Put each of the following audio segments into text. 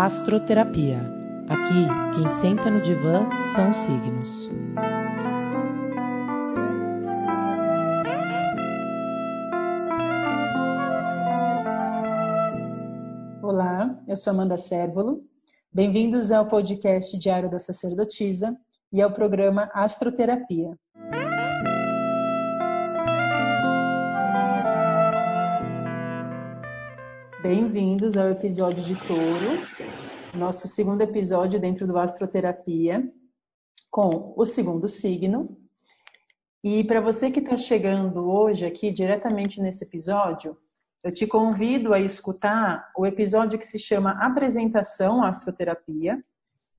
Astroterapia. Aqui, quem senta no divã são os signos. Olá, eu sou Amanda Sérvolo. Bem-vindos ao podcast Diário da Sacerdotisa e ao programa Astroterapia. Bem-vindos ao episódio de Touro, nosso segundo episódio dentro do Astroterapia, com o segundo signo. E para você que está chegando hoje aqui diretamente nesse episódio, eu te convido a escutar o episódio que se chama Apresentação Astroterapia.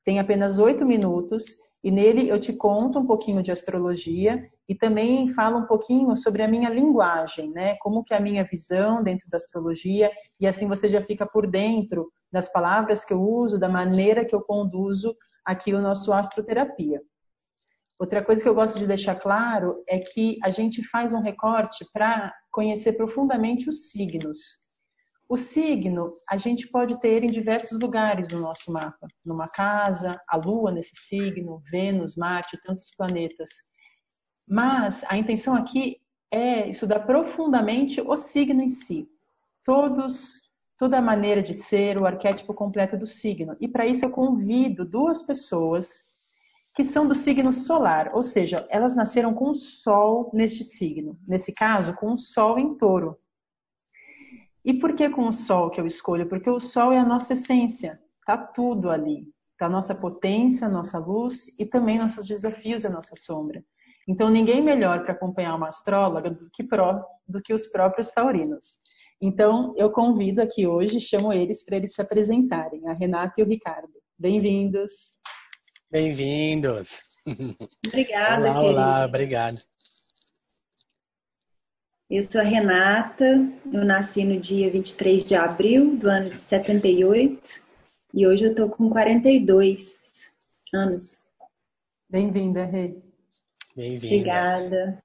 Tem apenas oito minutos e nele eu te conto um pouquinho de astrologia e também falo um pouquinho sobre a minha linguagem, né? Como que é a minha visão dentro da astrologia e assim você já fica por dentro das palavras que eu uso, da maneira que eu conduzo aqui o nosso astroterapia. Outra coisa que eu gosto de deixar claro é que a gente faz um recorte para conhecer profundamente os signos. O signo a gente pode ter em diversos lugares no nosso mapa. Numa casa, a Lua nesse signo, Vênus, Marte, tantos planetas. Mas a intenção aqui é estudar profundamente o signo em si. Todos, toda a maneira de ser, o arquétipo completo do signo. E para isso eu convido duas pessoas que são do signo solar, ou seja, elas nasceram com o Sol neste signo. Nesse caso, com o Sol em touro. E por que com o sol que eu escolho? Porque o sol é a nossa essência, tá tudo ali. Tá a nossa potência, a nossa luz e também nossos desafios e a nossa sombra. Então ninguém melhor para acompanhar uma astróloga do que, pró, do que os próprios taurinos. Então eu convido aqui hoje, chamo eles para eles se apresentarem, a Renata e o Ricardo. Bem-vindos. Bem-vindos. Obrigada, olá, querido. olá, obrigado. Eu sou a Renata, eu nasci no dia 23 de abril do ano de 78 e hoje eu tô com 42 anos. Bem-vinda, Rei. Bem-vinda. Obrigada.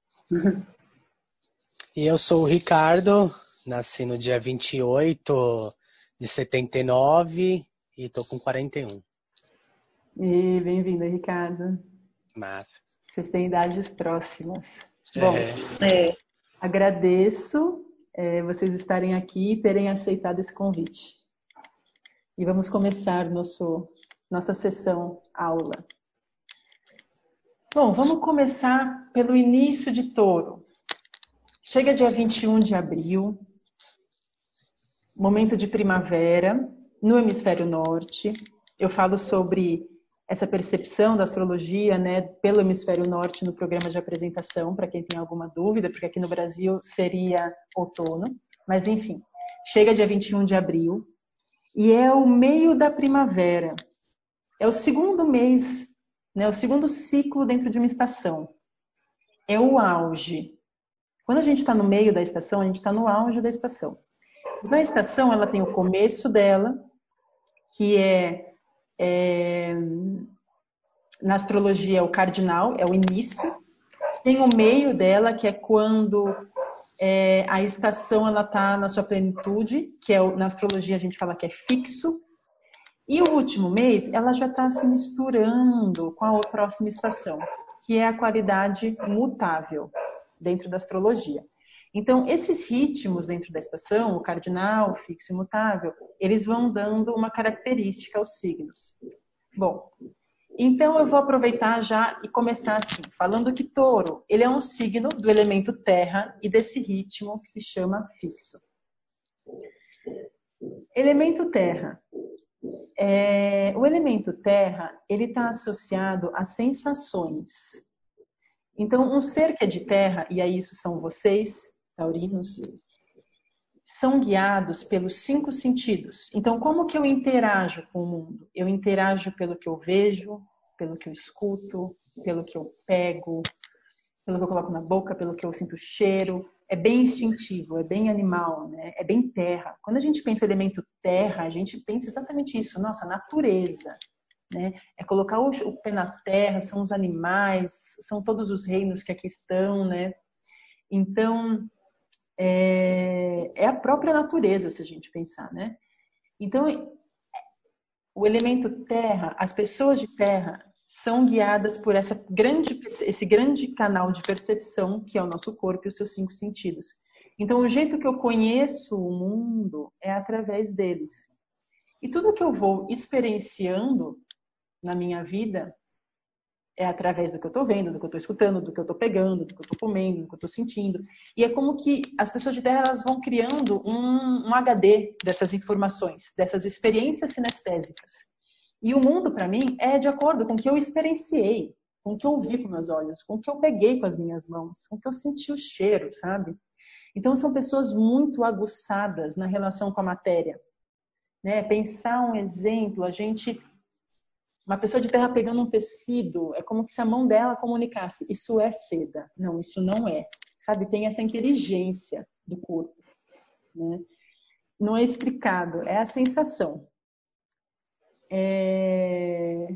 E eu sou o Ricardo, nasci no dia 28 de 79 e tô com 41. E bem-vinda, Ricardo. Massa. Vocês têm idades próximas. Bom, É, É, agradeço é, vocês estarem aqui e terem aceitado esse convite. E vamos começar nosso, nossa sessão aula. Bom, vamos começar pelo início de touro. Chega dia 21 de abril, momento de primavera, no hemisfério norte. Eu falo sobre essa percepção da astrologia, né, pelo hemisfério norte no programa de apresentação, para quem tem alguma dúvida, porque aqui no Brasil seria outono, mas enfim, chega dia 21 de abril e é o meio da primavera. É o segundo mês, né, o segundo ciclo dentro de uma estação. É o auge. Quando a gente está no meio da estação, a gente está no auge da estação. Na estação, ela tem o começo dela, que é é, na astrologia é o cardinal, é o início. Tem o meio dela, que é quando é, a estação ela está na sua plenitude, que é na astrologia a gente fala que é fixo. E o último mês, ela já está se misturando com a próxima estação, que é a qualidade mutável dentro da astrologia. Então, esses ritmos dentro da estação, o cardinal, o fixo e mutável, eles vão dando uma característica aos signos. Bom, então eu vou aproveitar já e começar assim, falando que touro, ele é um signo do elemento terra e desse ritmo que se chama fixo. Elemento terra. É, o elemento terra, ele está associado a sensações. Então, um ser que é de terra, e aí isso são vocês, taurinos, são guiados pelos cinco sentidos. Então, como que eu interajo com o mundo? Eu interajo pelo que eu vejo, pelo que eu escuto, pelo que eu pego, pelo que eu coloco na boca, pelo que eu sinto cheiro. É bem instintivo, é bem animal, né? é bem terra. Quando a gente pensa elemento terra, a gente pensa exatamente isso, nossa, natureza. Né? É colocar o, pé na terra, são os animais, são todos os reinos que aqui estão, né? Então, é, é, a própria natureza, se a gente pensar, né? Então, o elemento terra, as pessoas de terra são guiadas por essa grande, esse grande canal de percepção que é o nosso corpo e os seus cinco sentidos. Então, o jeito que eu conheço o mundo é através deles. E tudo que eu vou experienciando na minha vida é através do que eu estou vendo, do que eu estou escutando, do que eu estou pegando, do que eu estou comendo, do que eu estou sentindo. E é como que as pessoas de terra elas vão criando um, um HD dessas informações, dessas experiências sinestésicas. E o mundo, para mim, é de acordo com o que eu experienciei, com o que eu ouvi com meus olhos, com o que eu peguei com as minhas mãos, com o que eu senti o cheiro, sabe? Então, são pessoas muito aguçadas na relação com a matéria. Né? Pensar um exemplo, a gente uma pessoa de terra pegando um tecido, é como se a mão dela comunicasse: isso é seda. Não, isso não é. Sabe? Tem essa inteligência do corpo. Né? Não é explicado, é a sensação. É...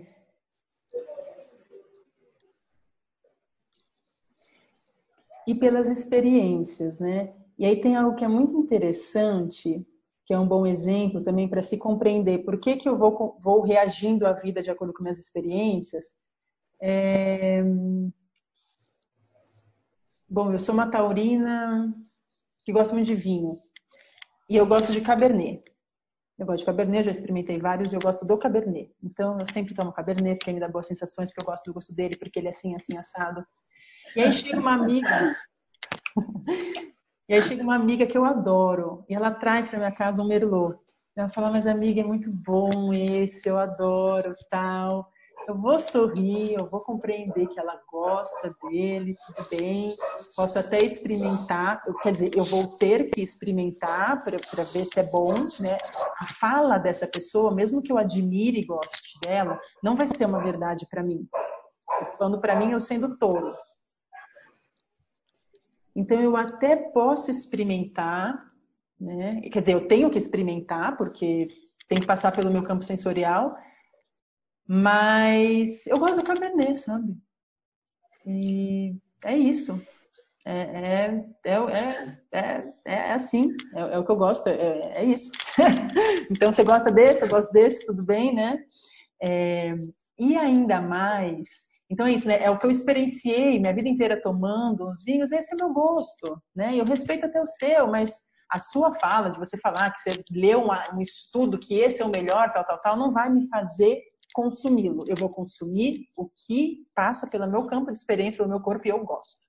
E pelas experiências, né? E aí tem algo que é muito interessante que é um bom exemplo também para se compreender por que, que eu vou, vou reagindo à vida de acordo com minhas experiências. É... Bom, eu sou uma taurina que gosta muito de vinho. E eu gosto de cabernet. Eu gosto de cabernet, já experimentei vários e eu gosto do cabernet. Então eu sempre tomo cabernet porque me dá boas sensações, porque eu gosto do gosto dele, porque ele é assim, assim, assado. E aí chega uma amiga E aí chega uma amiga que eu adoro e ela traz para minha casa um merlot. Ela fala, mas amiga, é muito bom esse, eu adoro, tal. Eu vou sorrir, eu vou compreender que ela gosta dele, tudo bem. Posso até experimentar, quer dizer, eu vou ter que experimentar para ver se é bom, né? A fala dessa pessoa, mesmo que eu admire e goste dela, não vai ser uma verdade para mim. Falando para mim, eu sendo touro. Então, eu até posso experimentar, né? quer dizer, eu tenho que experimentar, porque tem que passar pelo meu campo sensorial, mas eu gosto do cabernet, sabe? E é isso. É, é, é, é, é assim, é, o que eu gosto, é, isso. então, você gosta desse, eu gosto desse, tudo bem, né? e ainda mais então é isso, né? É o que eu experienciei minha vida inteira tomando os vinhos, esse é meu gosto, né? Eu respeito até o seu, mas a sua fala, de você falar que você leu um estudo que esse é o melhor, tal, tal, tal, não vai me fazer consumi-lo. Eu vou consumir o que passa pelo meu campo de experiência, pelo meu corpo e eu gosto.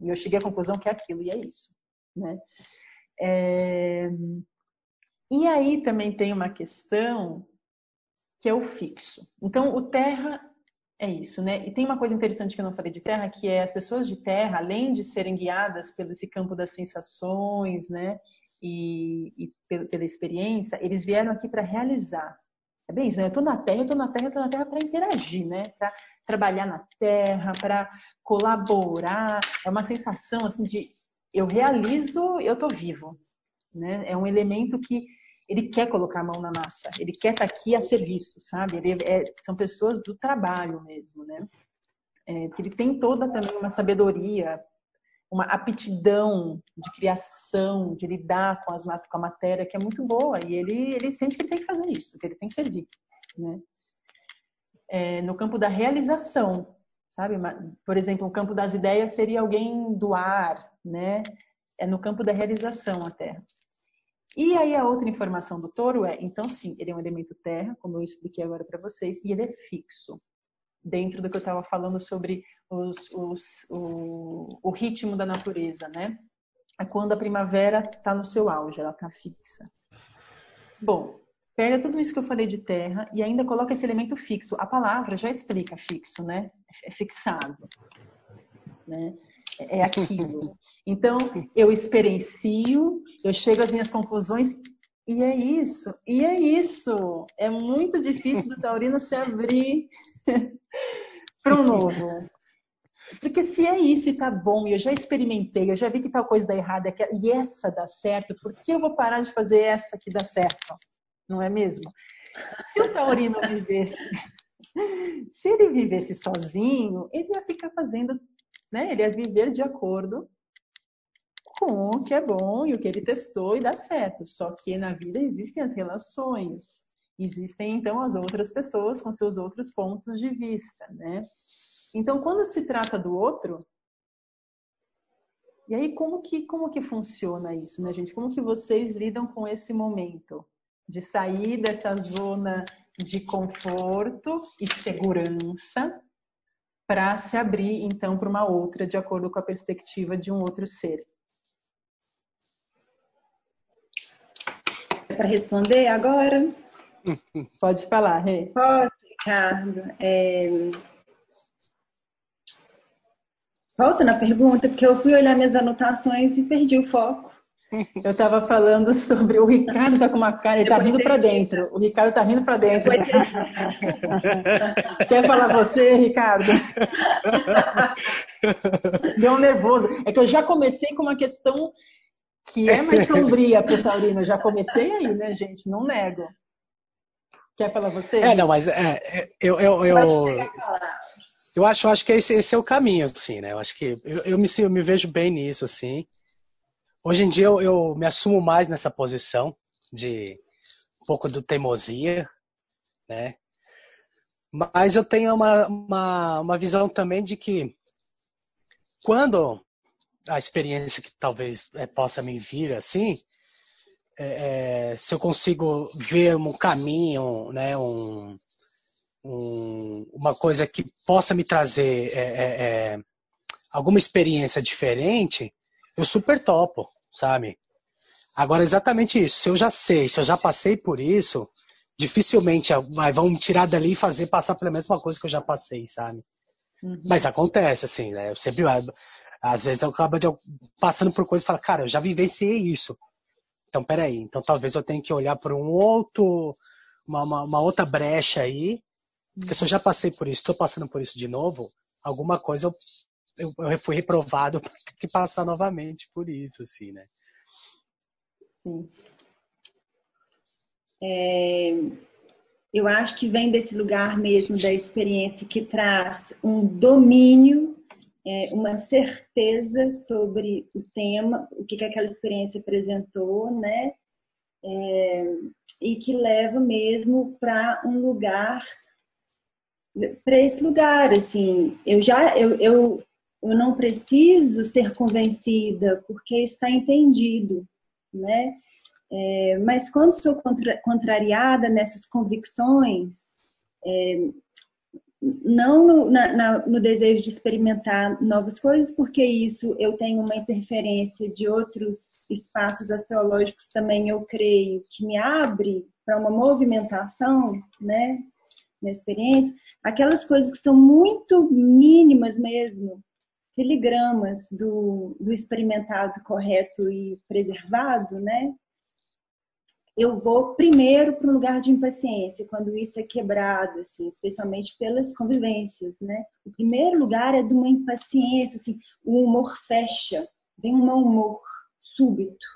E eu cheguei à conclusão que é aquilo, e é isso, né? É... E aí também tem uma questão que é o fixo. Então, o terra é isso, né? E tem uma coisa interessante que eu não falei de terra, que é as pessoas de terra, além de serem guiadas pelo esse campo das sensações, né? E, e pela experiência, eles vieram aqui para realizar. É bem isso, né? Eu estou na terra, eu estou na terra, eu estou na terra para interagir, né? Para trabalhar na terra, para colaborar. É uma sensação assim de eu realizo, eu estou vivo, né? É um elemento que ele quer colocar a mão na massa, ele quer estar tá aqui a serviço, sabe? Ele é, são pessoas do trabalho mesmo, né? É, que ele tem toda também uma sabedoria, uma aptidão de criação, de lidar com, as, com a matéria que é muito boa e ele, ele sente que ele tem que fazer isso, que ele tem que servir, né? É, no campo da realização, sabe? Por exemplo, o campo das ideias seria alguém do ar, né? É no campo da realização a Terra. E aí a outra informação do touro é, então sim, ele é um elemento terra, como eu expliquei agora para vocês, e ele é fixo. Dentro do que eu estava falando sobre os, os, o, o, ritmo da natureza, né? É quando a primavera está no seu auge, ela está fixa. Bom, pega tudo isso que eu falei de terra e ainda coloca esse elemento fixo. A palavra já explica fixo, né? É fixado. Né? É aquilo. Então, eu experiencio, eu chego às minhas conclusões e é isso. E é isso. É muito difícil do taurino se abrir para um novo. Porque se é isso e tá bom, eu já experimentei, eu já vi que tal coisa dá errada e essa dá certo, por que eu vou parar de fazer essa que dá certo? Não é mesmo? Se o taurino vivesse, se ele vivesse sozinho, ele ia ficar fazendo né? Ele é viver de acordo com o que é bom e o que ele testou e dá certo. Só que na vida existem as relações. existem então as outras pessoas com seus outros pontos de vista, né? Então, quando se trata do outro, e aí como que como que funciona isso, né, gente? Como que vocês lidam com esse momento de sair dessa zona de conforto e segurança para se abrir então para uma outra de acordo com a perspectiva de um outro ser? Para responder agora? Pode falar, Rê. Posso, Ricardo. É... Volta na pergunta, porque eu fui olhar minhas anotações e perdi o foco. Eu estava falando sobre o Ricardo tá com uma cara, ele está rindo para dentro. O Ricardo está rindo para dentro. Quer falar você, Ricardo? Deu um nervoso. É que eu já comecei com uma questão que é mais sombria para o Taurino. Eu já comecei aí, né, gente? Não nego. Quer falar você? É, não, mas é, é eu, eu, eu, eu, acho, eu acho que esse, esse é o caminho, assim, né? Eu acho que eu, eu, me, eu me vejo bem nisso, assim. Hoje em dia eu, eu me assumo mais nessa posição de um pouco do teimosia, né? Mas eu tenho uma, uma, uma visão também de que quando a experiência que talvez é, possa me vir assim, é, é, se eu consigo ver um caminho, né, um, um, uma coisa que possa me trazer é, é, alguma experiência diferente, eu super topo, sabe? Agora, exatamente isso. Se eu já sei, se eu já passei por isso, dificilmente vai, vão me tirar dali e fazer passar pela mesma coisa que eu já passei, sabe? Uhum. Mas acontece, assim, né? Eu sempre, às vezes eu acabo de, passando por coisas e falo, cara, eu já vivenciei isso. Então, peraí, então talvez eu tenha que olhar por um outro, uma, uma, uma outra brecha aí, porque se eu já passei por isso, estou passando por isso de novo, alguma coisa eu eu, eu fui reprovado ter que passar novamente por isso, assim, né? Sim. É, eu acho que vem desse lugar mesmo da experiência que traz um domínio, é, uma certeza sobre o tema, o que, que aquela experiência apresentou, né? É, e que leva mesmo para um lugar para esse lugar assim eu já eu, eu eu não preciso ser convencida porque está entendido, né? É, mas quando sou contra, contrariada nessas convicções, é, não no, na, na, no, desejo de experimentar novas coisas, porque isso eu tenho uma interferência de outros espaços astrológicos também, eu creio, que me abre para uma movimentação, né, na experiência, aquelas coisas que são muito mínimas mesmo, filigramas do, do experimentado correto e preservado, né? Eu vou primeiro para um lugar de impaciência, quando isso é quebrado, assim, especialmente pelas convivências, né? O primeiro lugar é de uma impaciência, assim, o humor fecha, vem um mau humor súbito.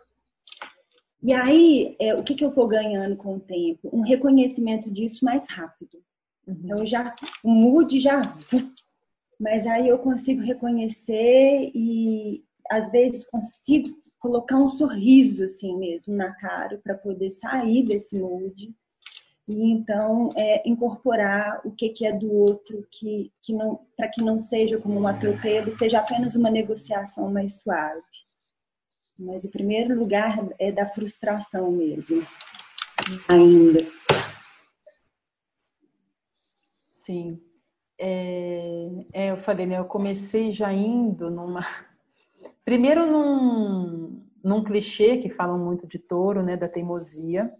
E aí, é, o que, que eu vou ganhando com o tempo? Um reconhecimento disso mais rápido. Uhum. Então, já, o mood já mas aí eu consigo reconhecer e às vezes consigo colocar um sorriso assim mesmo na cara para poder sair desse mood e então é, incorporar o que, que é do outro que, que não para que não seja como um atropelo seja apenas uma negociação mais suave. Mas o primeiro lugar é da frustração mesmo ainda. Sim é, é, eu falei, né? Eu comecei já indo numa. Primeiro num, num clichê que falam muito de touro, né? Da teimosia.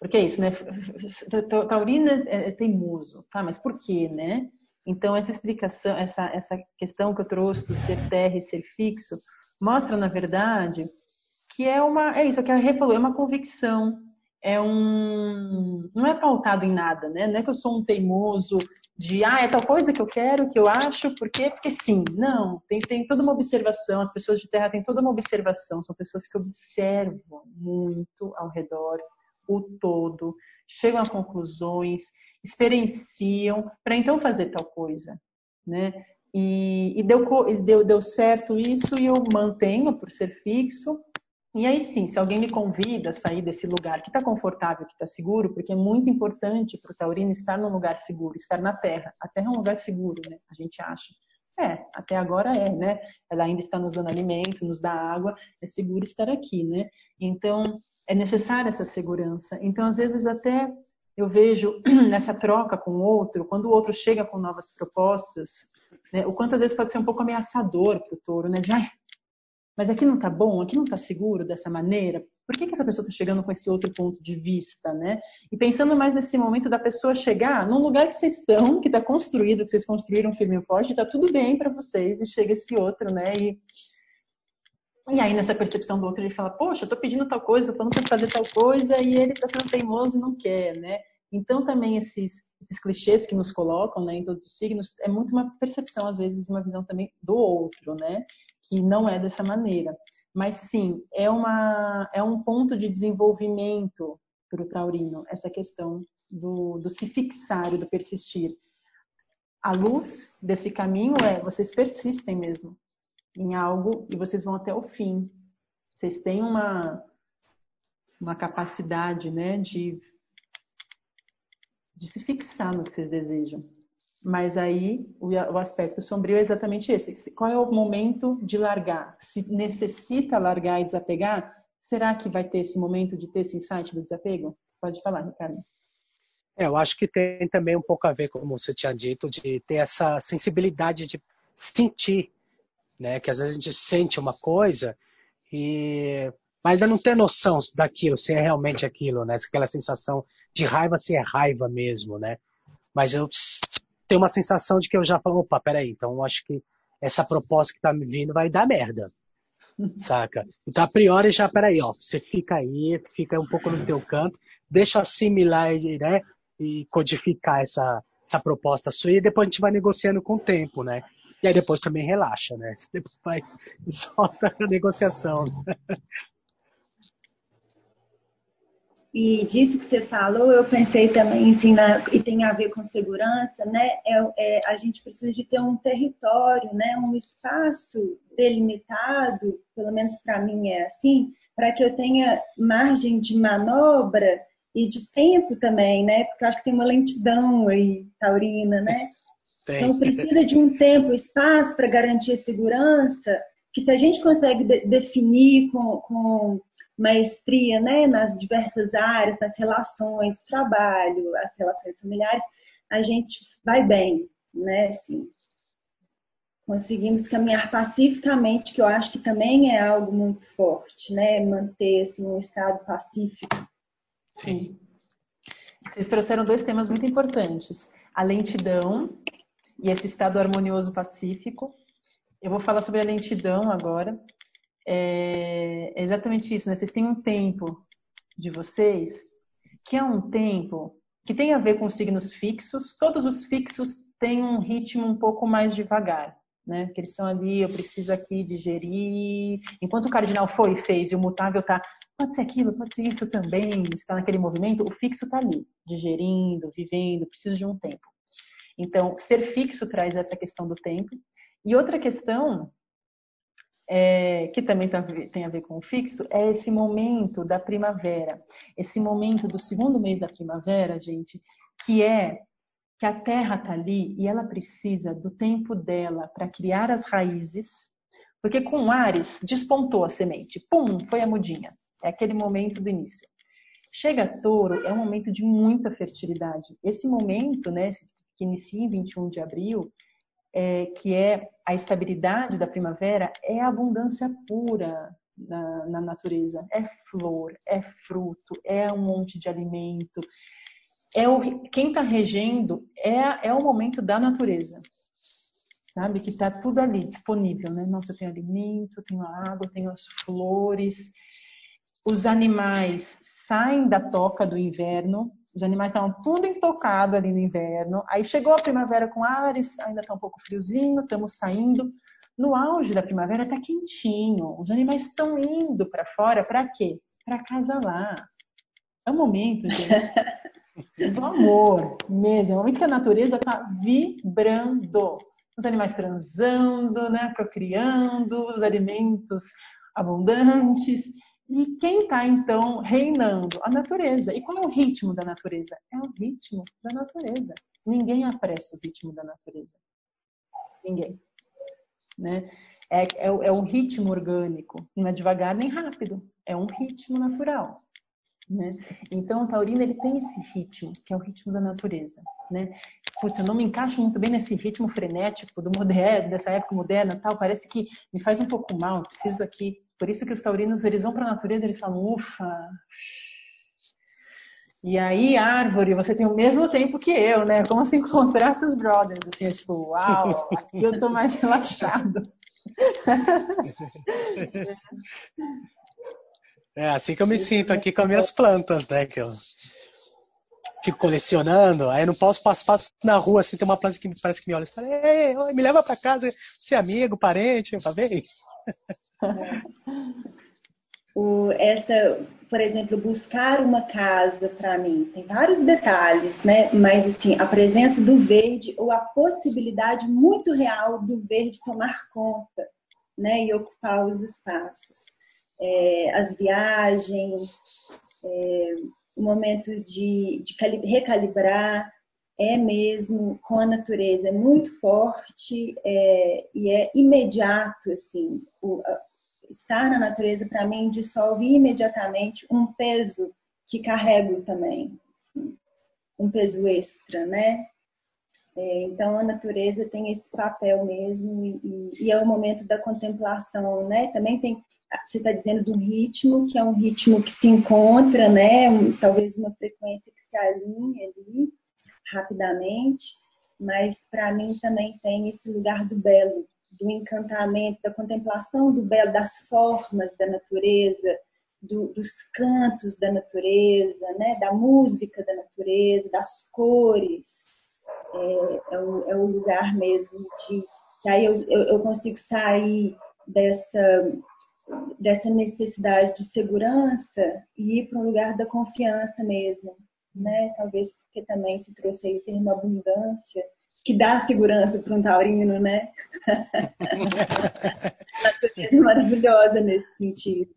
Porque é isso, né? Taurino é, é teimoso, tá? Mas por quê, né? Então, essa explicação, essa, essa questão que eu trouxe do ser terra e ser fixo, mostra, na verdade, que é uma. É isso que a Rê falou, é uma convicção. É um. Não é pautado em nada, né? Não é que eu sou um teimoso de ah, é tal coisa que eu quero, que eu acho, porque porque sim. Não, tem, tem toda uma observação, as pessoas de terra têm toda uma observação, são pessoas que observam muito ao redor o todo, chegam a conclusões, experienciam para então fazer tal coisa, né? E, e deu, deu, deu certo isso e eu mantenho por ser fixo E aí sim, se alguém me convida a sair desse lugar que está confortável, que está seguro, porque é muito importante para o taurino estar num lugar seguro, estar na terra. A terra é um lugar seguro, né? A gente acha. É, até agora é, né? Ela ainda está nos dando alimento, nos dá água, é seguro estar aqui, né? Então, é necessária essa segurança. Então, às vezes, até eu vejo nessa troca com o outro, quando o outro chega com novas propostas, né, o quanto às vezes pode ser um pouco ameaçador para o touro, né? De, mas aqui não está bom, aqui não está seguro dessa maneira. Por que, que essa pessoa está chegando com esse outro ponto de vista, né? E pensando mais nesse momento da pessoa chegar num lugar que vocês estão, que está construído, que vocês construíram firme e forte, está tudo bem para vocês, e chega esse outro, né? E, e aí nessa percepção do outro ele fala, poxa, eu estou pedindo tal coisa, estou falando para fazer tal coisa, e ele está sendo teimoso e não quer, né? Então também esses esses clichês que nos colocam, né, em todos os signos, é muito uma percepção às vezes, uma visão também do outro, né? Que não é dessa maneira. Mas sim, é, uma, é um ponto de desenvolvimento para o taurino, essa questão do, do se fixar e do persistir. A luz desse caminho é vocês persistem mesmo em algo e vocês vão até o fim. Vocês têm uma, uma capacidade né, de, de se fixar no que vocês desejam. Mas aí o, aspecto sombrio é exatamente esse. Qual é o momento de largar? Se necessita largar e desapegar, será que vai ter esse momento de ter esse insight do desapego? Pode falar, Ricardo. É, eu acho que tem também um pouco a ver, como você tinha dito, de ter essa sensibilidade de sentir, né? Que às vezes a gente sente uma coisa e mas ainda não tem noção daquilo, se é realmente aquilo, né? Aquela sensação de raiva, se é raiva mesmo, né? Mas eu tenho uma sensação de que eu já falo, opa, peraí, então acho que essa proposta que tá me vindo vai dar merda. Saca? Então, a priori, já, peraí, ó, você fica aí, fica um pouco no teu canto, deixa eu assimilar né, e codificar essa, essa proposta sua e depois a gente vai negociando com o tempo, né? E aí depois também relaxa, né? Você depois vai solta a negociação. E disso que você falou, eu pensei também, assim, na, e tem a ver com segurança, né? É, é, a gente precisa de ter um território, né? Um espaço delimitado, pelo menos para mim é assim, para que eu tenha margem de manobra e de tempo também, né? Porque eu acho que tem uma lentidão aí, taurina, né? Tem. Então precisa de um tempo, espaço para garantir a segurança, que se a gente consegue de definir com, com maestria né, nas diversas áreas, nas relações, trabalho, as relações familiares, a gente vai bem, né? Assim, conseguimos caminhar pacificamente, que eu acho que também é algo muito forte, né? Manter assim, um estado pacífico. Sim. Vocês trouxeram dois temas muito importantes: a lentidão e esse estado harmonioso pacífico. Eu vou falar sobre a lentidão agora, é, é exatamente isso, né? Vocês têm um tempo de vocês que é um tempo que tem a ver com signos fixos. Todos os fixos têm um ritmo um pouco mais devagar, né? Que eles estão ali, eu preciso aqui digerir. Enquanto o cardinal foi e fez e o mutável está, pode ser aquilo, pode ser isso também, está naquele movimento, o fixo está ali, digerindo, vivendo, preciso de um tempo. Então, ser fixo traz essa questão do tempo. E outra questão é, que também tá, tem a ver com o fixo, é esse momento da primavera. Esse momento do segundo mês da primavera, gente, que é que a terra está ali e ela precisa do tempo dela para criar as raízes, porque com Ares despontou a semente, pum, foi a mudinha. É aquele momento do início. Chega touro, é um momento de muita fertilidade. Esse momento, né, que inicia em 21 de abril, é, que é a estabilidade da primavera, é a abundância pura na, na, natureza. É flor, é fruto, é um monte de alimento. É o, quem está regendo é, é o momento da natureza. Sabe? Que está tudo ali disponível. Né? Nossa, eu tenho alimento, eu tenho água, tenho as flores. Os animais saem da toca do inverno, os animais estavam tudo intocado ali no inverno. Aí chegou a primavera com ares, ainda está um pouco friozinho, estamos saindo. No auge da primavera está quentinho. Os animais estão indo para fora para quê? Para casa lá. É o momento gente, do amor mesmo. É o momento que a natureza está vibrando. Os animais transando, né, procriando, os alimentos abundantes. E quem está, então, reinando? A natureza. E qual é o ritmo da natureza? É o ritmo da natureza. Ninguém apressa o ritmo da natureza. Ninguém. Né? É, é, é um ritmo orgânico. Não é devagar nem rápido. É um ritmo natural. Né? Então, o taurino ele tem esse ritmo, que é o ritmo da natureza. Né? Putz, eu não me encaixo muito bem nesse ritmo frenético do moderno, dessa época moderna tal. Parece que me faz um pouco mal. Eu preciso aqui por isso que os taurinos, eles vão para a natureza, eles falam, ufa. E aí, árvore, você tem o mesmo tempo que eu, né? Como se encontrasse os brothers, assim, é tipo, uau, aqui eu tô mais relaxado. É assim que eu me sinto aqui com as minhas plantas, né? Que eu fico colecionando, aí não posso passar na rua assim, tem uma planta que parece que me olha e fala, ei, me leva para casa, você é amigo, parente, tá bem? o, essa, por exemplo, buscar uma casa para mim tem vários detalhes, né? Mas assim, a presença do verde ou a possibilidade muito real do verde tomar conta, né? E ocupar os espaços, é, as viagens, é, o momento de, de recalibrar é mesmo com a natureza, é muito forte é, e é imediato, assim, o, estar na natureza para mim dissolve imediatamente um peso que carrego também, assim, um peso extra, né? É, então a natureza tem esse papel mesmo e, e, é o momento da contemplação, né? Também tem, você está dizendo do ritmo, que é um ritmo que se encontra, né? Talvez uma frequência que se alinhe ali rapidamente, mas para mim também tem esse lugar do belo, do encantamento, da contemplação do belo, das formas da natureza, do, dos cantos da natureza, né? da música da natureza, das cores. É, é, o, é o lugar mesmo de. Que aí eu, eu, eu consigo sair dessa, dessa necessidade de segurança e ir para um lugar da confiança mesmo. Né? Talvez porque também se trouxe aí o termo abundância que dá segurança para um taurino, né? é maravilhosa nesse sentido.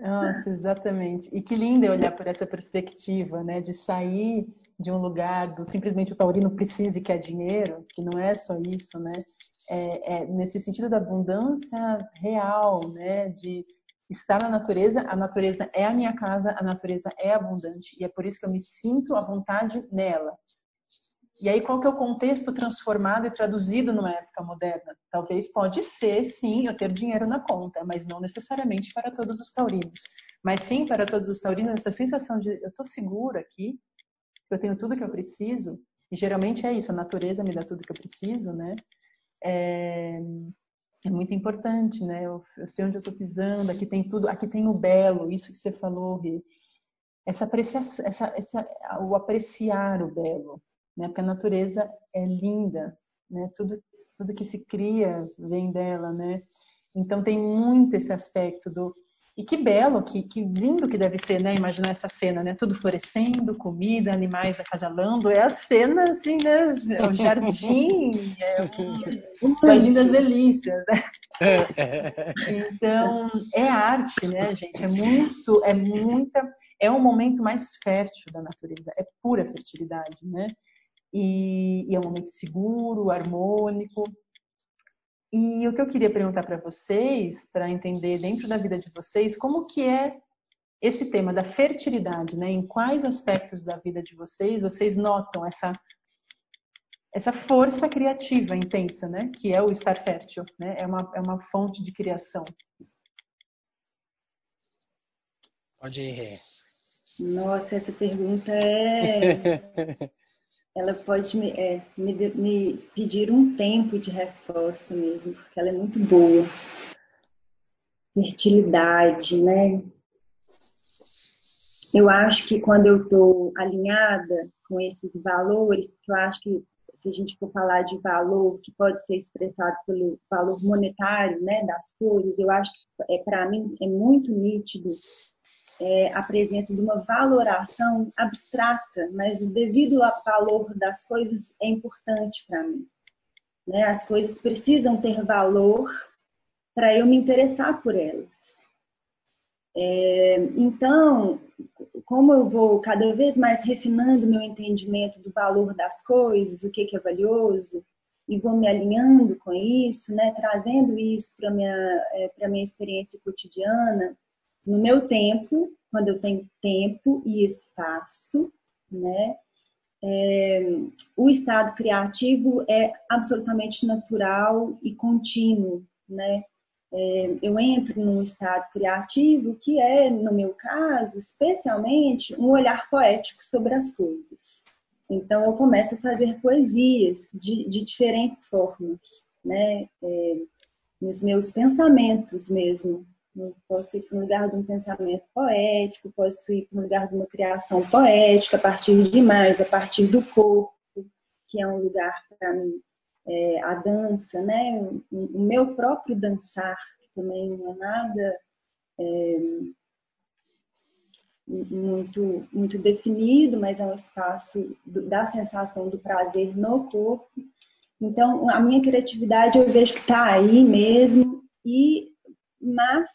Nossa, exatamente. E que lindo é olhar por essa perspectiva, né? De sair de um lugar do simplesmente o taurino precisa e quer dinheiro, que não é só isso, né? É, é nesse sentido da abundância real, né? De estar na natureza, a natureza é a minha casa, a natureza é abundante e é por isso que eu me sinto à vontade nela. E aí, qual que é o contexto transformado e traduzido numa época moderna? Talvez pode ser, sim, eu ter dinheiro na conta, mas não necessariamente para todos os taurinos. Mas sim, para todos os taurinos, essa sensação de eu estou seguro aqui, eu tenho tudo que eu preciso, e geralmente é isso, a natureza me dá tudo que eu preciso, né? É, é muito importante, né? Eu, eu sei onde eu estou pisando, aqui tem tudo, aqui tem o belo, isso que você falou, Rê. Essa apreciação, essa, essa, o apreciar o belo, né? Porque a natureza é linda, né? Tudo, tudo que se cria vem dela, né? Então tem muito esse aspecto do e que belo, que, que lindo que deve ser, né? Imaginar essa cena, né? Tudo florescendo, comida, animais acasalando. É a cena, assim, né? É o jardim, é o jardim das delícias, né? Então, é arte, né, gente? É muito, é muita, é um momento mais fértil da natureza. É pura fertilidade, né? E, e é um momento seguro, harmônico. E o que eu queria perguntar para vocês, para entender dentro da vida de vocês, como que é esse tema da fertilidade, né? Em quais aspectos da vida de vocês vocês notam essa essa força criativa intensa, né? Que é o estar fértil, né? É uma é uma fonte de criação. Pode ir. Nossa, essa pergunta é ela pode me, é, me, me, pedir um tempo de resposta mesmo, porque ela é muito boa. Fertilidade, né? Eu acho que quando eu estou alinhada com esses valores, que eu acho que se a gente for falar de valor que pode ser expressado pelo valor monetário, né, das coisas, eu acho que é para mim é muito nítido é, a presença de uma valoração abstrata, mas o devido ao valor das coisas é importante para mim. Né? As coisas precisam ter valor para eu me interessar por elas. É, então, como eu vou cada vez mais refinando meu entendimento do valor das coisas, o que, que é valioso, e vou me alinhando com isso, né, trazendo isso para minha é, para minha experiência cotidiana, no meu tempo, quando eu tenho tempo e espaço, né, é, o estado criativo é absolutamente natural e contínuo, né? É, eu entro num estado criativo que é, no meu caso, especialmente um olhar poético sobre as coisas. Então, eu começo a fazer poesias de, de diferentes formas, né? É, nos meus pensamentos mesmo. Posso ir para um lugar de um pensamento poético, posso ir para um lugar de uma criação poética, a partir de mais, a partir do corpo, que é um lugar para mim, é, a dança, né? O, meu próprio dançar, que também não é nada é, muito, muito definido, mas é um espaço do, da sensação do prazer no corpo. Então, a minha criatividade eu vejo que está aí mesmo, e mas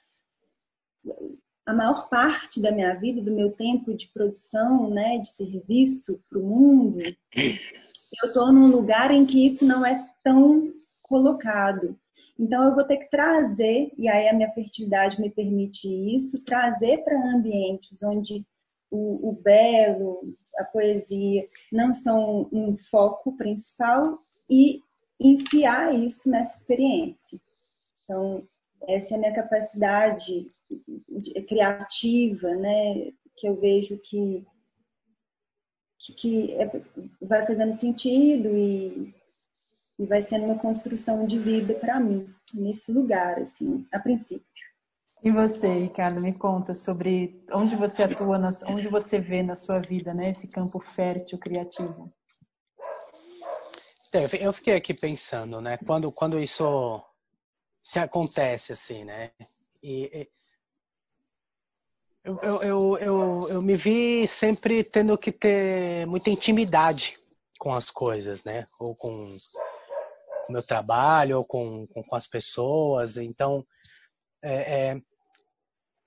a maior parte da minha vida, do meu tempo de produção, né, de serviço para o mundo, eu estou num lugar em que isso não é tão colocado. Então eu vou ter que trazer, e aí a minha fertilidade me permite isso, trazer para ambientes onde o, o, belo, a poesia não são um foco principal e enfiar isso nessa experiência. Então, essa é a minha capacidade criativa, né, que eu vejo que, que, que é, vai fazendo sentido e, e vai sendo uma construção de vida para mim, nesse lugar, assim, a princípio. E você, Ricardo, me conta sobre onde você atua, onde você vê na sua vida, né, esse campo fértil criativo. É, eu fiquei aqui pensando, né, quando, quando isso se acontece assim, né, e, eu, eu, eu, eu, me vi sempre tendo que ter muita intimidade com as coisas, né? Ou com o meu trabalho, ou com, com, com as pessoas. Então, é, é,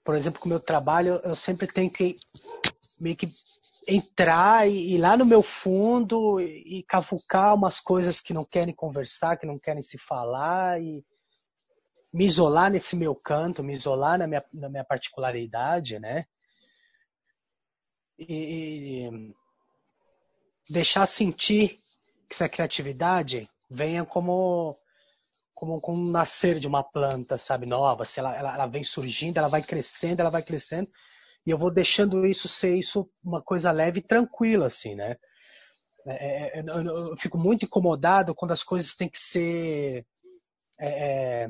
por exemplo, com o meu trabalho, eu sempre tenho que meio que entrar e ir lá no meu fundo e, e cavucar umas coisas que não querem conversar, que não querem se falar e me isolar nesse meu canto, me isolar na minha, na minha particularidade, né? E, e deixar sentir que essa criatividade venha como como, como nascer de uma planta, sabe, nova, se ela, ela, ela vem surgindo, ela vai crescendo, ela vai crescendo, e eu vou deixando isso ser isso uma coisa leve e tranquila, assim, né? É, é, é eu, eu, fico muito incomodado quando as coisas têm que ser é, é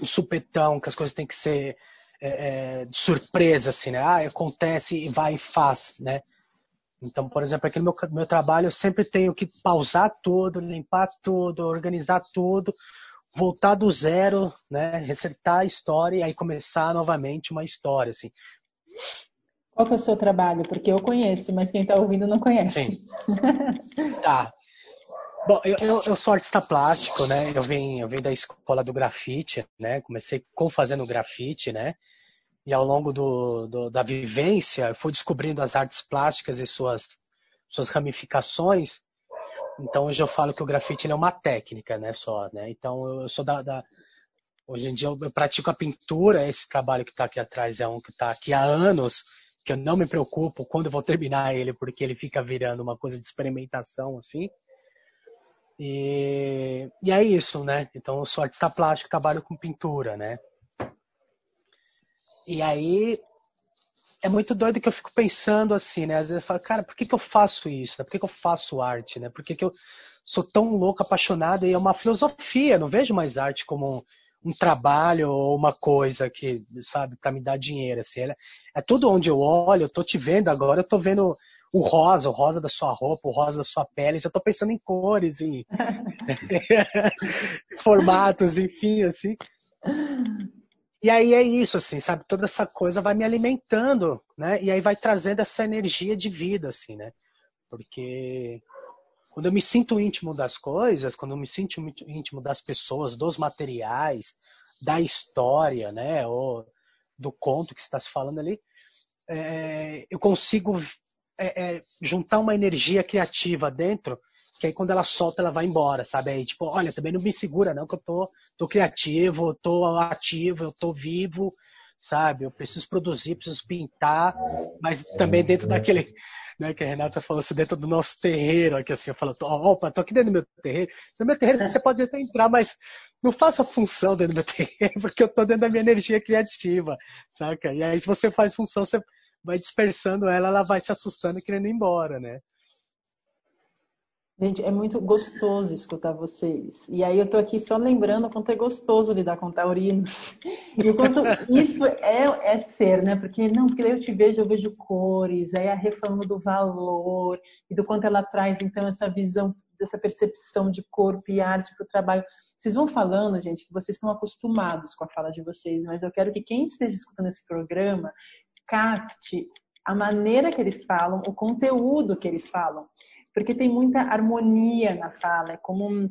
um supetão, que as coisas têm que ser é, é, de surpresa, assim, né? Ah, acontece e vai e faz, né? Então, por exemplo, aqui no meu, meu trabalho eu sempre tenho que pausar tudo, limpar tudo, organizar tudo, voltar do zero, né? Resetar a história e aí começar novamente uma história, assim. Qual que é o seu trabalho? Porque eu conheço, mas quem está ouvindo não conhece. Sim. tá. Bom, eu, eu, eu, sou artista plástico, né? Eu vim, eu vim da escola do grafite, né? Comecei com fazendo grafite, né? E ao longo do, do, da vivência, eu fui descobrindo as artes plásticas e suas, suas ramificações. Então hoje eu falo que o grafite é uma técnica, né? Só, né? Então eu sou da, da hoje em dia eu, eu pratico a pintura. Esse trabalho que está aqui atrás é um que está aqui há anos que eu não me preocupo quando eu vou terminar ele, porque ele fica virando uma coisa de experimentação, assim. E, e é isso, né? Então eu sou artista plástico, trabalho com pintura, né? E aí é muito doido que eu fico pensando assim, né? Às vezes eu falo, cara, por que, que eu faço isso? Por que, que eu faço arte, né? Por que, que eu sou tão louco, apaixonado? E é uma filosofia, não vejo mais arte como um, um trabalho ou uma coisa que, sabe, para me dar dinheiro. Assim. É, é tudo onde eu olho, eu tô te vendo agora, eu tô vendo o rosa, o rosa da sua roupa, o rosa da sua pele. Já estou pensando em cores, em formatos, enfim, assim. E aí é isso, assim, sabe? Toda essa coisa vai me alimentando, né? E aí vai trazendo essa energia de vida, assim, né? Porque quando eu me sinto íntimo das coisas, quando eu me sinto íntimo das pessoas, dos materiais, da história, né? Ou do conto que está se falando ali, é, eu consigo é, é, juntar uma energia criativa dentro, que aí quando ela solta, ela vai embora, sabe? Aí, tipo, olha, também não me segura, não, que eu tô, tô criativo, tô ativo, eu tô vivo, sabe? Eu preciso produzir, preciso pintar, mas também dentro daquele, né, que a Renata falou assim, dentro do nosso terreiro, aqui assim, eu falo, opa, tô aqui dentro do meu terreiro. No meu terreiro você pode até entrar, mas não faça função dentro do meu terreiro, porque eu tô dentro da minha energia criativa, saca? E aí se você faz função, você vai dispersando ela, ela vai se assustando e querendo ir embora, né? Gente, é muito gostoso escutar vocês. E aí eu tô aqui só lembrando o quanto é gostoso lidar com taurinos. E o quanto isso é, é ser, né? Porque não, porque eu te vejo, eu vejo cores, aí a falando do valor e do quanto ela traz então essa visão, dessa percepção de corpo e arte para o trabalho. Vocês vão falando, gente, que vocês estão acostumados com a fala de vocês, mas eu quero que quem esteja escutando esse programa capte a maneira que eles falam, o conteúdo que eles falam, porque tem muita harmonia na fala, é como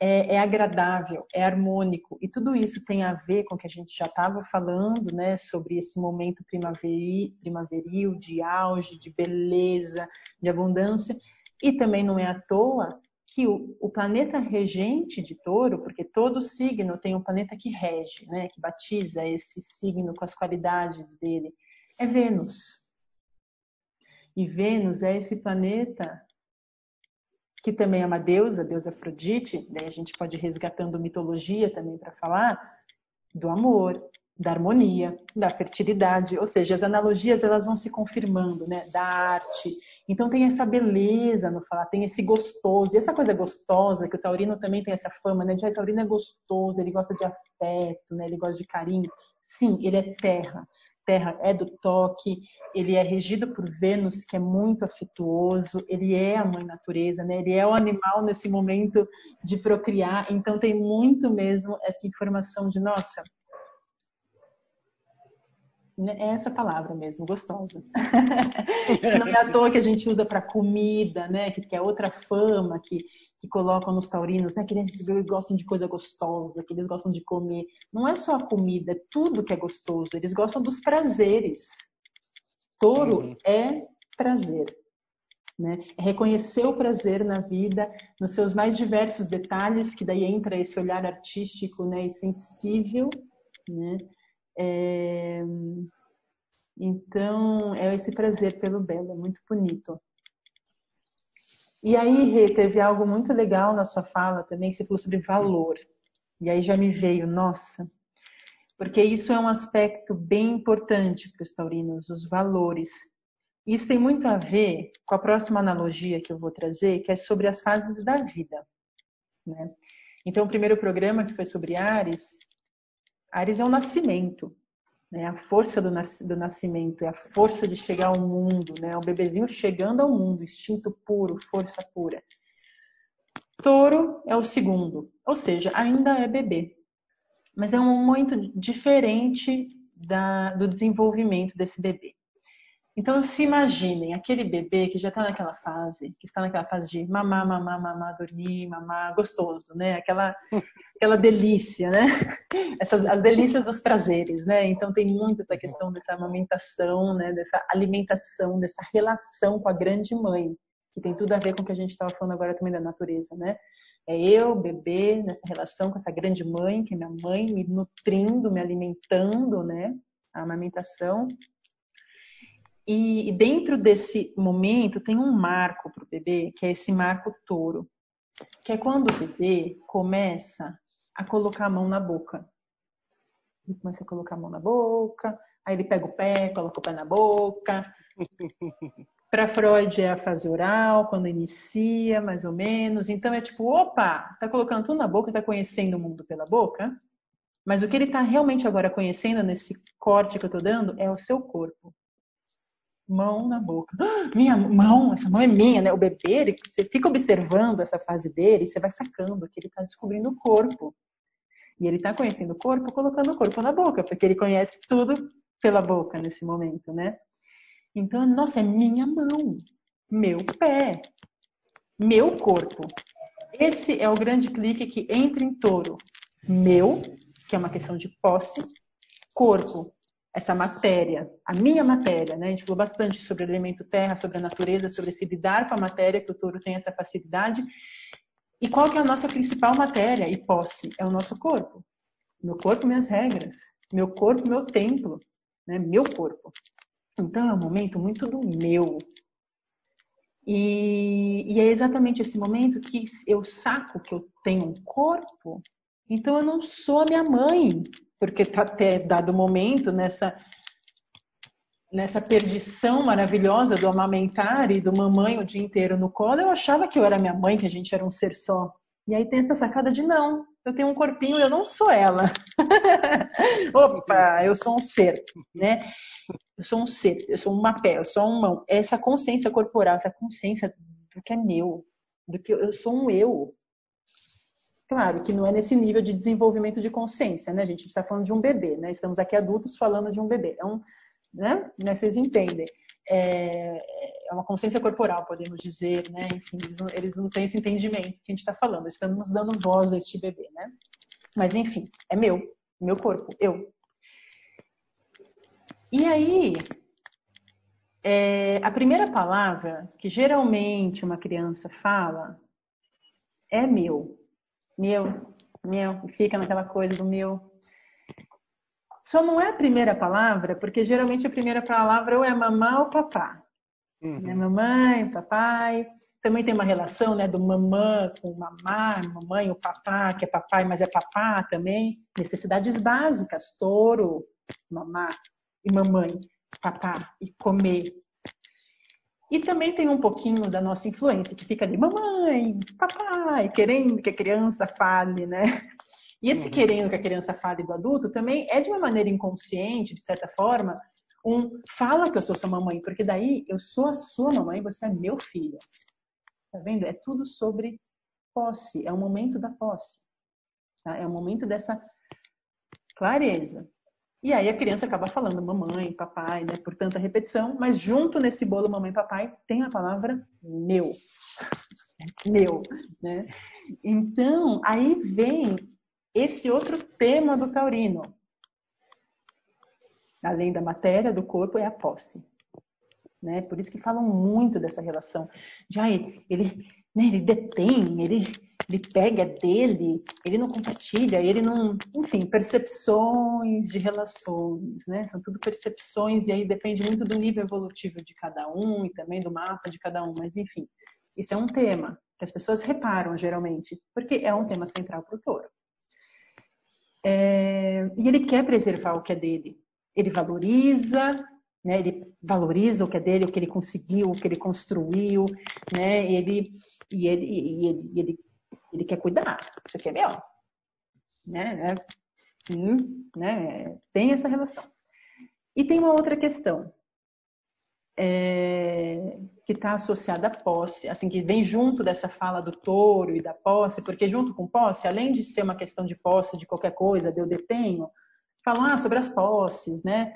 é, é, agradável, é harmônico e tudo isso tem a ver com o que a gente já estava falando, né, sobre esse momento primaveril, primaveril, de auge, de beleza, de abundância e também não é à toa que o, o, planeta regente de touro, porque todo signo tem um planeta que rege, né, que batiza esse signo com as qualidades dele, é Vênus. E Vênus é esse planeta que também é uma deusa, deusa Afrodite, daí a gente pode ir resgatando mitologia também para falar do amor, da harmonia, da fertilidade, ou seja, as analogias elas vão se confirmando, né, da arte. Então tem essa beleza no falar, tem esse gostoso, e essa coisa gostosa que o taurino também tem essa fama, né, de ah, o taurino é gostoso, ele gosta de afeto, né, ele gosta de carinho. Sim, ele é terra. Terra é do toque, ele é regido por Vênus, que é muito afetuoso, ele é a mãe natureza, né? Ele é o animal nesse momento de procriar, então tem muito mesmo essa informação de nossa, é essa palavra mesmo, gostosa. Não é à toa que a gente usa para comida, né? Que, que é outra fama que, que colocam nos taurinos, né? Que eles gostam de coisa gostosa, que eles gostam de comer. Não é só a comida, é tudo que é gostoso. Eles gostam dos prazeres. Touro uhum. é prazer. Né? É reconhecer o prazer na vida, nos seus mais diversos detalhes, que daí entra esse olhar artístico né, e sensível, né? É... Então, é esse prazer pelo belo, é muito bonito. E aí, Rê, teve algo muito legal na sua fala também, que você falou sobre valor. E aí já me veio, nossa, porque isso é um aspecto bem importante para os taurinos, os valores. Isso tem muito a ver com a próxima analogia que eu vou trazer, que é sobre as fases da vida. Né? Então, o primeiro programa, que foi sobre Ares, Ares é o nascimento, né? a força do, nas, do nascimento, é a força de chegar ao mundo, né? o bebezinho chegando ao mundo, instinto puro, força pura. Touro é o segundo, ou seja, ainda é bebê, mas é um momento diferente da, do desenvolvimento desse bebê. Então, se imaginem aquele bebê que já está naquela fase, que está naquela fase de mamar, mamar, mamar, dormir, mamar, gostoso, né? Aquela, aquela delícia, né? Essas, as delícias dos prazeres, né? Então, tem muito essa questão dessa amamentação, né? Dessa alimentação, dessa relação com a grande mãe, que tem tudo a ver com o que a gente estava falando agora também da natureza, né? É eu, bebê, nessa relação com essa grande mãe, que é minha mãe, me nutrindo, me alimentando, né? A amamentação e, dentro desse momento tem um marco para o bebê, que é esse marco touro, que é quando o bebê começa a colocar a mão na boca. Ele começa a colocar a mão na boca, aí ele pega o pé, coloca o pé na boca. Para Freud é a fase oral, quando inicia, mais ou menos. Então é tipo, opa, tá colocando tudo na boca, tá conhecendo o mundo pela boca. Mas o que ele está realmente agora conhecendo nesse corte que eu estou dando é o seu corpo mão na boca. minha mão, essa mão é minha, né? O bebê, você fica observando essa fase dele, você vai sacando que ele está descobrindo o corpo. E ele está conhecendo o corpo, colocando o corpo na boca, porque ele conhece tudo pela boca nesse momento, né? Então, nossa, é minha mão, meu pé, meu corpo. Esse é o grande clique que entra em touro. Meu, que é uma questão de posse, corpo, essa matéria, a minha matéria, né? A gente falou bastante sobre o elemento terra, sobre a natureza, sobre se lidar com a matéria, que o touro tem essa facilidade. E qual que é a nossa principal matéria e posse? É o nosso corpo. Meu corpo, minhas regras. Meu corpo, meu templo. Né? Meu corpo. Então é um momento muito do meu. E, e, é exatamente esse momento que eu saco que eu tenho um corpo, então eu não sou a minha mãe, porque está até dado momento nessa nessa perdição maravilhosa do amamentar e do mamãe o dia inteiro no colo, eu achava que eu era minha mãe, que a gente era um ser só. E aí tem essa sacada de não, eu tenho um corpinho, eu não sou ela. Opa, eu sou um ser, né? Eu sou um ser, eu sou uma pé, eu sou uma. Essa consciência corporal, essa consciência do que é meu, do que eu sou um eu. Claro que não é nesse nível de desenvolvimento de consciência, né? A gente está falando de um bebê, né? Estamos aqui adultos falando de um bebê. É né? né? Vocês entendem. É, é uma consciência corporal, podemos dizer, né? Enfim, eles não, eles não têm esse entendimento que a gente está falando. Estamos dando voz a este bebê, né? Mas enfim, é meu, meu corpo, eu. E aí, é, a primeira palavra que geralmente uma criança fala é meu, meu, meu, fica naquela coisa do meu. Só não é a primeira palavra, porque geralmente a primeira palavra ou é mamã ou papá. Uhum. Né? Mamãe, papai. Também tem uma relação né, do mamã com mamá, mamãe, o papá, que é papai, mas é papá também. Necessidades básicas, touro, mamá e mamãe, papá, e comer. E também tem um pouquinho da nossa influência, que fica ali, mamãe, papai, querendo que a criança fale, né? E esse uhum. querendo que a criança fale do adulto também é de uma maneira inconsciente, de certa forma, um fala que eu sou sua mamãe, porque daí eu sou a sua mamãe, você é meu filho. Tá vendo? É tudo sobre posse, é o momento da posse. Tá? É o momento dessa clareza. E aí a criança acaba falando mamãe, papai, né, por tanta repetição, mas junto nesse bolo mamãe papai tem a palavra meu. Meu, né? Então, aí vem esse outro tema do taurino. Além da matéria, do corpo, é a posse. Né? Por isso que falam muito dessa relação. Já ele, ele, né, ele detém, ele, ele pega dele, ele não compartilha, ele não. Enfim, percepções de relações, né? São tudo percepções, e aí depende muito do nível evolutivo de cada um e também do mapa de cada um, mas enfim, isso é um tema que as pessoas reparam geralmente, porque é um tema central para o touro. É, e ele quer preservar o que é dele. Ele valoriza, né? Ele valoriza o que é dele, o que ele conseguiu, o que ele construiu, né? Ele e ele e ele, e ele, ele quer cuidar. Isso aqui é meu, né? Hum, né? Tem essa relação. E tem uma outra questão é, que está associada à posse, assim, que vem junto dessa fala do touro e da posse, porque junto com posse, além de ser uma questão de posse de qualquer coisa, de eu detenho, falar sobre as posses, né?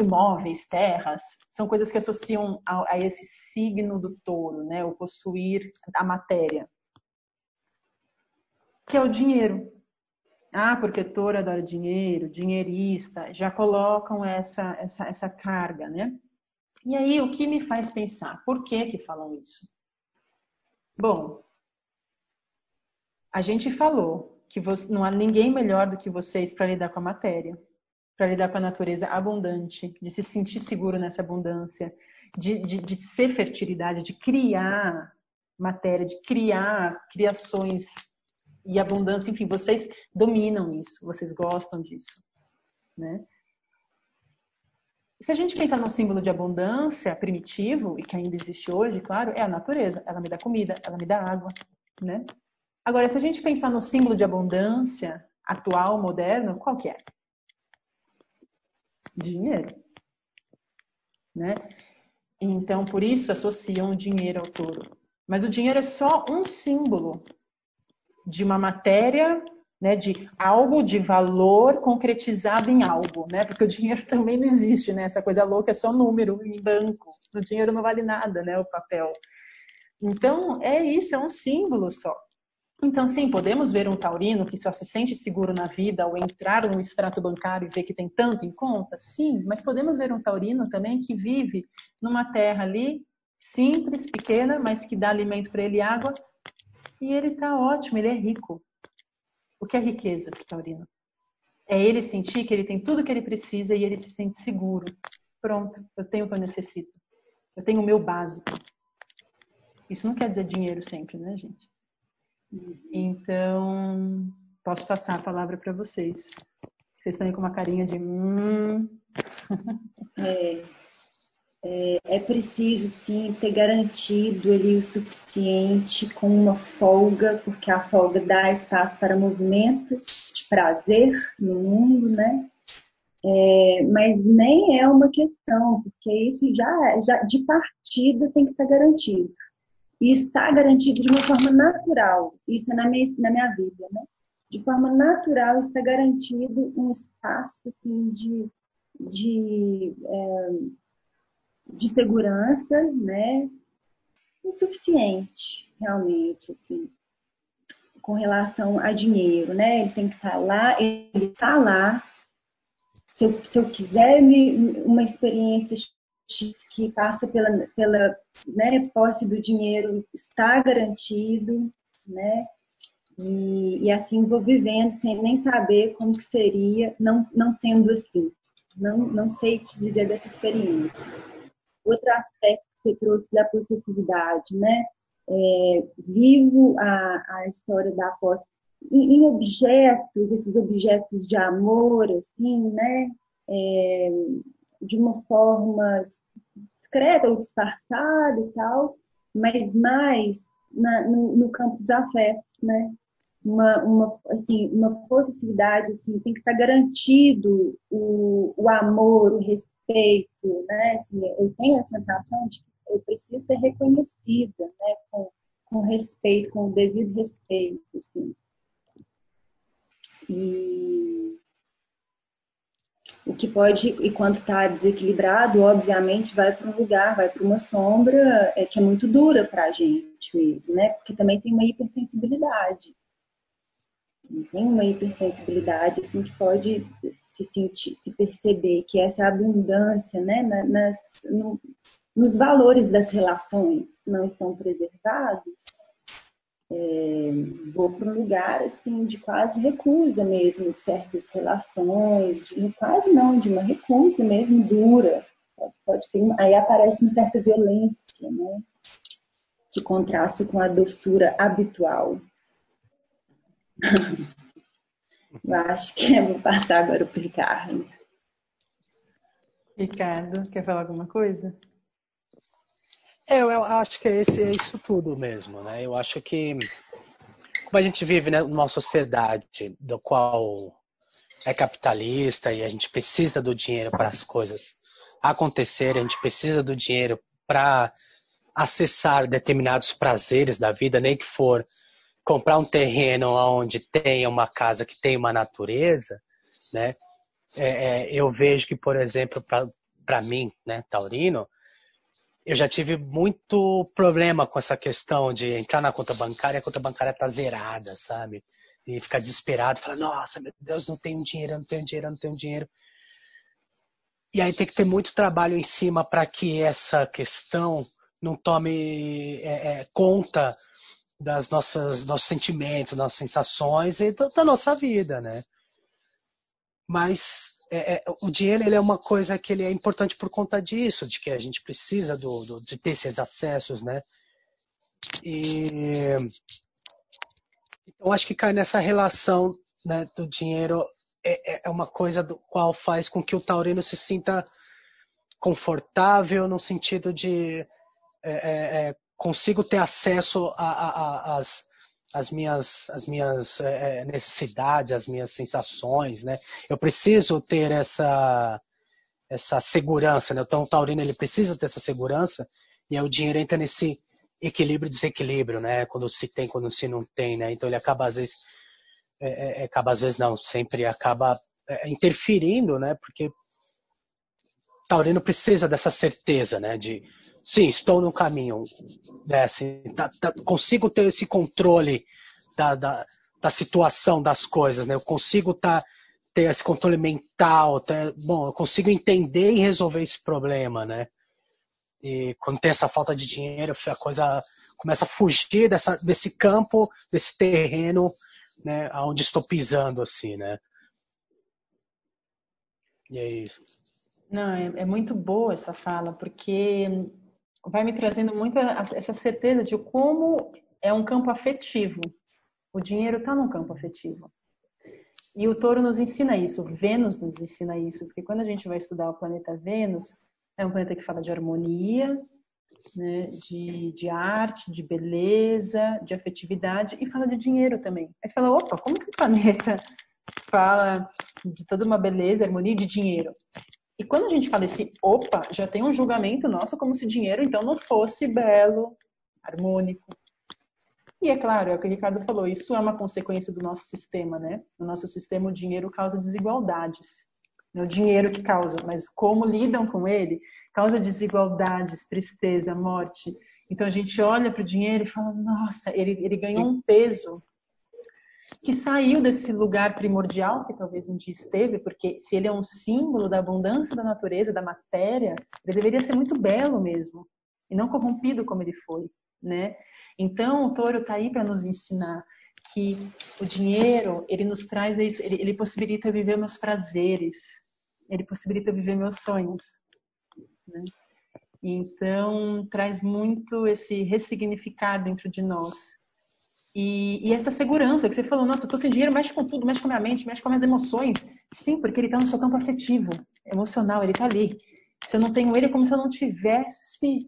Imóveis, terras, são coisas que associam a, a esse signo do touro, né? O possuir a matéria, que é o dinheiro. Ah, porque touro adora dinheiro, dinheirista, já colocam essa, essa, essa carga, né? E aí, o que me faz pensar? Por que que falam isso? Bom, a gente falou que você, não há ninguém melhor do que vocês para lidar com a matéria, para lidar com a natureza abundante, de se sentir seguro nessa abundância, de, de, de ser fertilidade, de criar matéria, de criar criações e abundância, enfim, vocês dominam isso, vocês gostam disso, né? Se a gente pensar num símbolo de abundância primitivo, e que ainda existe hoje, claro, é a natureza. Ela me dá comida, ela me dá água, né? Agora, se a gente pensar no símbolo de abundância atual, moderno, qual que é? Dinheiro. Né? Então, por isso associam o dinheiro ao touro. Mas o dinheiro é só um símbolo de uma matéria né, de algo de valor concretizado em algo, né? Porque o dinheiro também não existe, né? Essa coisa louca é só número em banco. O dinheiro não vale nada, né? O papel. Então, é isso, é um símbolo só. Então, sim, podemos ver um taurino que só se sente seguro na vida ao entrar no extrato bancário e ver que tem tanto em conta? Sim, mas podemos ver um taurino também que vive numa terra ali, simples, pequena, mas que dá alimento para ele e água, e ele está ótimo, ele é rico. O que é riqueza para o taurino? É ele sentir que ele tem tudo que ele precisa e ele se sente seguro. Pronto, eu tenho o que eu necessito. Eu tenho o meu básico. Isso não quer dizer dinheiro sempre, né, gente? Então, posso passar a palavra para vocês. Vocês estão aí com uma carinha de. Hum. É, é, é, preciso, sim, ter garantido ali o suficiente com uma folga, porque a folga dá espaço para movimentos de prazer no mundo, né? É, mas nem é uma questão, porque isso já, já de partida tem que estar garantido e está garantido de uma forma natural, isso é na minha, na minha vida, né? De forma natural está garantido um espaço assim, de, de, é, de segurança, né? O suficiente, realmente, assim, com relação a dinheiro, né? Ele tem que estar lá, ele está lá. Se eu, se eu quiser me, uma experiência que passa pela, pela né, posse do dinheiro está garantido, né? E, e, assim vou vivendo sem nem saber como que seria, não, não sendo assim. Não, não sei te dizer dessa experiência. Outro aspecto que você trouxe da possessividade, né? É, vivo a, a história da posse em, em, objetos, esses objetos de amor, assim, né? É, de uma forma discreta ou disfarçada e tal, mas mais na, no, no, campo dos afetos, né? Uma, uma, assim, uma possibilidade, assim, tem que estar garantido o, o amor, o respeito, né? Assim, eu tenho a sensação de que eu preciso ser reconhecida, né? Com, com respeito, com o devido respeito, assim. E o que pode, e quando está desequilibrado, obviamente vai para um lugar, vai para uma sombra é, que é muito dura para a gente mesmo, né? Porque também tem uma hipersensibilidade. Tem uma hipersensibilidade assim que pode se sentir, se perceber que essa abundância, né, nas, no, nos valores das relações não estão preservados, é, vou para um lugar assim de quase recusa mesmo de certas relações, de, quase não, de uma recusa mesmo dura. Pode, pode ter, aí aparece uma certa violência, né? Que contrasta com a doçura habitual. Eu acho que eu vou passar agora para o Ricardo. Ricardo, quer falar alguma coisa? É, eu, eu acho que é, esse, é isso tudo mesmo, né? Eu acho que como a gente vive né, numa sociedade do qual é capitalista e a gente precisa do dinheiro para as coisas acontecerem, a gente precisa do dinheiro para acessar determinados prazeres da vida, nem que for comprar um terreno onde tenha uma casa que tenha uma natureza, né? É, é, eu vejo que, por exemplo, para mim, né, Taurino, eu já tive muito problema com essa questão de entrar na conta bancária e a conta bancária tá zerada, sabe? E ficar desesperado, falar, nossa, meu Deus, não tenho dinheiro, não tenho dinheiro, não tenho dinheiro. E aí tem que ter muito trabalho em cima para que essa questão não tome é, é, conta das nossas nossos sentimentos, nossas sensações e da, da nossa vida, né? Mas é, é, o dinheiro ele é uma coisa que ele é importante por conta disso, de que a gente precisa do, do de ter esses acessos, né? E então acho que cai nessa relação né, do dinheiro é, é, é uma coisa do qual faz com que o taurino se sinta confortável no sentido de é, é, é consigo ter acesso às as minhas, as minhas é, necessidades, as minhas sensações, né? Eu preciso ter essa, essa segurança, né? Então o taurino ele precisa ter essa segurança e aí o dinheiro entra nesse equilíbrio desequilíbrio, né? Quando se tem, quando se não tem, né? Então ele acaba às vezes, é, é, acaba às vezes não, sempre acaba interferindo, né? Porque taurino precisa dessa certeza, né? De sim, estou no caminho, né, assim, tá, tá, consigo ter esse controle da, da, da situação das coisas, né? Eu consigo tá, ter esse controle mental, tá, bom, eu consigo entender e resolver esse problema, né? E quando tem essa falta de dinheiro, a coisa começa a fugir dessa, desse campo, desse terreno, né, onde estou pisando, assim, né? E é isso. Não, é, é muito boa essa fala, porque vai me trazendo muita essa certeza de como é um campo afetivo. O dinheiro está num campo afetivo. E o touro nos ensina isso, Vênus nos ensina isso, porque quando a gente vai estudar o planeta Vênus, é um planeta que fala de harmonia, né, de, de arte, de beleza, de afetividade e fala de dinheiro também. Aí você fala, opa, como que o planeta fala de toda uma beleza, harmonia de dinheiro? E quando a gente fala esse opa, já tem um julgamento nosso como se dinheiro então não fosse belo, harmônico. E é claro, é o que o Ricardo falou, isso é uma consequência do nosso sistema, né? No nosso sistema o dinheiro causa desigualdades é o dinheiro que causa, mas como lidam com ele, causa desigualdades, tristeza, morte. Então a gente olha para o dinheiro e fala: nossa, ele, ele ganhou um peso que saiu desse lugar primordial que talvez um dia esteve, porque se ele é um símbolo da abundância da natureza, da matéria, ele deveria ser muito belo mesmo e não corrompido como ele foi, né? Então o touro está aí para nos ensinar que o dinheiro ele nos traz isso, ele, ele possibilita viver meus prazeres, ele possibilita viver meus sonhos. Né? Então, traz muito esse ressignificar dentro de nós. E, e, essa segurança que você falou, nossa, eu tô sem dinheiro, mexe com tudo, mexe com a minha mente, mexe com as minhas emoções. Sim, porque ele está no seu campo afetivo, emocional, ele está ali. Se eu não tenho ele, é como se eu não tivesse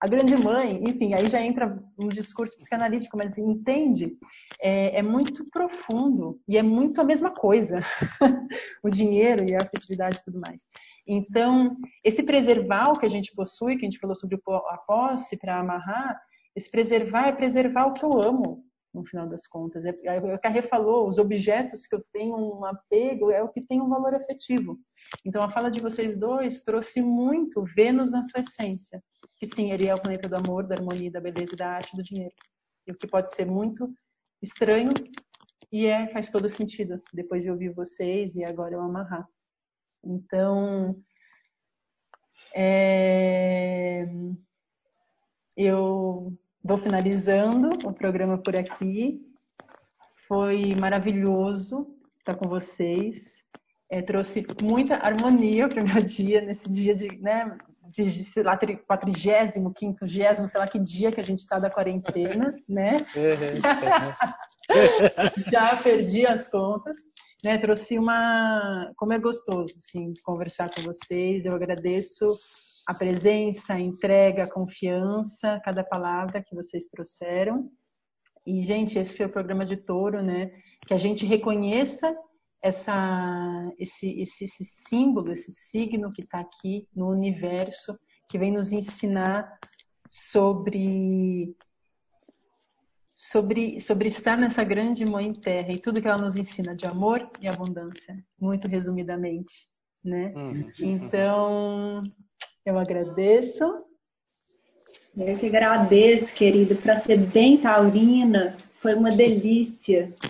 a grande mãe, enfim, aí já entra um discurso psicanalítico, mas entende, é, é muito profundo e é muito a mesma coisa, o dinheiro e a afetividade e tudo mais. Então, esse preservar o que a gente possui, que a gente falou sobre a posse para amarrar, esse preservar é preservar o que eu amo, no final das contas. É, é, o Carré falou, os objetos que eu tenho um apego é o que tem um valor afetivo. Então, a fala de vocês dois trouxe muito Vênus na sua essência que sim, ele é o planeta do amor, da harmonia, da beleza, da arte, do dinheiro. E o que pode ser muito estranho e é faz todo sentido depois de ouvir vocês e agora eu amarrar. Então, é... eu vou finalizando o programa por aqui. Foi maravilhoso estar com vocês. É, trouxe muita harmonia para o meu dia, nesse dia de, né, de, sei lá, quatrigésimo, quinquagésimo, sei lá que dia que a gente está da quarentena, né? Já perdi as contas. Né, trouxe uma. Como é gostoso, assim, conversar com vocês. Eu agradeço a presença, a entrega, a confiança, cada palavra que vocês trouxeram. E, gente, esse foi o programa de touro, né? Que a gente reconheça essa, esse, esse, esse símbolo, esse signo que está aqui no universo, que vem nos ensinar sobre sobre, sobre estar nessa grande mãe terra e tudo que ela nos ensina de amor e abundância, muito resumidamente, né? Uhum. Então, eu agradeço. Eu que agradeço, querido, para ser bem taurina, foi uma delícia.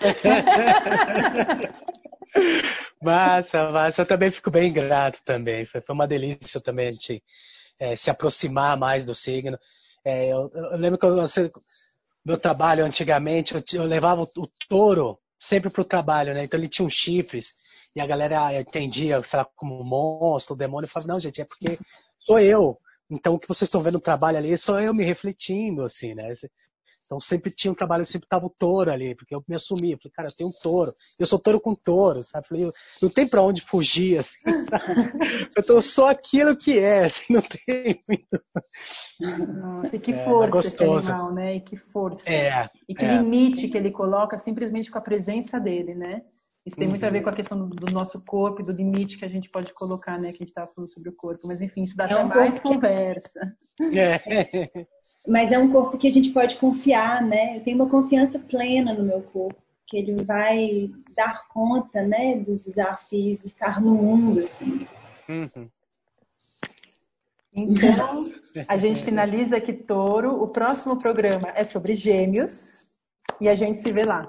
Massa, massa. Eu também fico bem grato também. Foi, foi uma delícia também a gente é, se aproximar mais do signo. É, eu, eu, lembro que eu, eu, meu trabalho antigamente, eu, eu levava o, o, touro sempre para o trabalho, né? Então ele tinha uns chifres e a galera entendia, sei lá, como monstro, demônio. Eu falava, não, gente, é porque sou eu. Então o que vocês estão vendo no trabalho ali, sou eu me refletindo, assim, né? Então sempre tinha um trabalho, sempre tava o touro ali, porque eu me assumi, eu falei, cara, eu tenho um touro, eu sou touro com touro, sabe? Eu falei, não tem para onde fugir, assim, sabe? Eu sou aquilo que é, assim, não tem muito. Nossa, e que é, força esse animal, né? E que força. É, e que é. limite que ele coloca simplesmente com a presença dele, né? Isso tem muito a ver com a questão do, do nosso corpo e do limite que a gente pode colocar, né? Que a gente estava falando sobre o corpo. Mas enfim, isso dá é até um mais conversa. É. mas é um corpo que a gente pode confiar, né? Eu tenho uma confiança plena no meu corpo, que ele vai dar conta, né, dos desafios de estar no mundo, assim. Uhum. Então, a gente finaliza aqui Touro. O próximo programa é sobre Gêmeos. e a gente se vê lá.